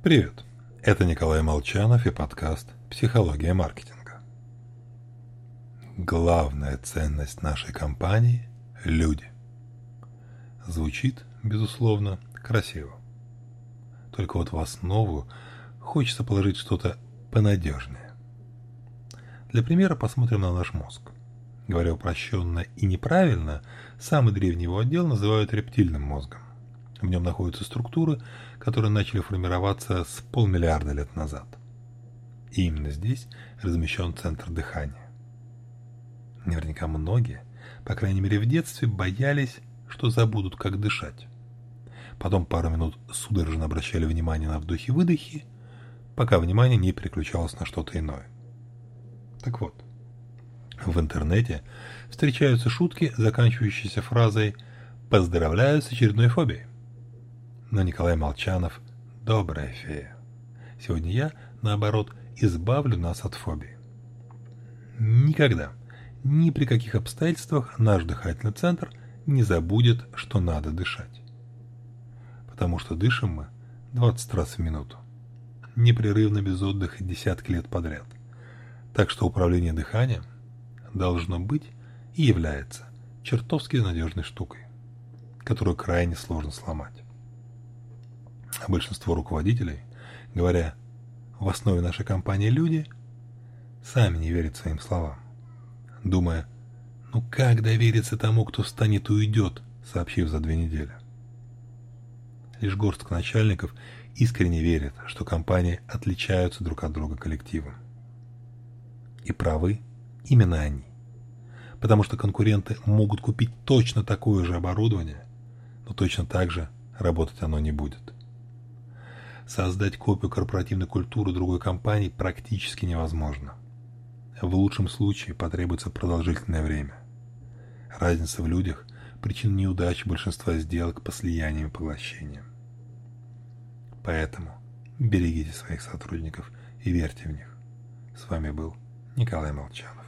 Привет, это Николай Молчанов и подкаст «Психология маркетинга». Главная ценность нашей компании – люди. Звучит, безусловно, красиво. Только вот в основу хочется положить что-то понадежнее. Для примера посмотрим на наш мозг. Говоря упрощенно и неправильно, самый древний его отдел называют рептильным мозгом. В нем находятся структуры, которые начали формироваться с полмиллиарда лет назад. И именно здесь размещен центр дыхания. Наверняка многие, по крайней мере в детстве, боялись, что забудут, как дышать. Потом пару минут судорожно обращали внимание на вдохи-выдохи, пока внимание не переключалось на что-то иное. Так вот, в интернете встречаются шутки, заканчивающиеся фразой «Поздравляю с очередной фобией». Но Николай Молчанов – добрая фея. Сегодня я, наоборот, избавлю нас от фобии. Никогда, ни при каких обстоятельствах наш дыхательный центр не забудет, что надо дышать. Потому что дышим мы 20 раз в минуту. Непрерывно без отдыха десятки лет подряд. Так что управление дыханием должно быть и является чертовски надежной штукой, которую крайне сложно сломать. Большинство руководителей, говоря «в основе нашей компании люди», сами не верят своим словам, думая «ну как довериться тому, кто встанет и уйдет», сообщив за две недели. Лишь горстка начальников искренне верят, что компании отличаются друг от друга коллективом. И правы именно они. Потому что конкуренты могут купить точно такое же оборудование, но точно так же работать оно не будет. Создать копию корпоративной культуры другой компании практически невозможно. В лучшем случае потребуется продолжительное время. Разница в людях – причина неудач большинства сделок по слияниям и поглощениям. Поэтому берегите своих сотрудников и верьте в них. С вами был Николай Молчанов.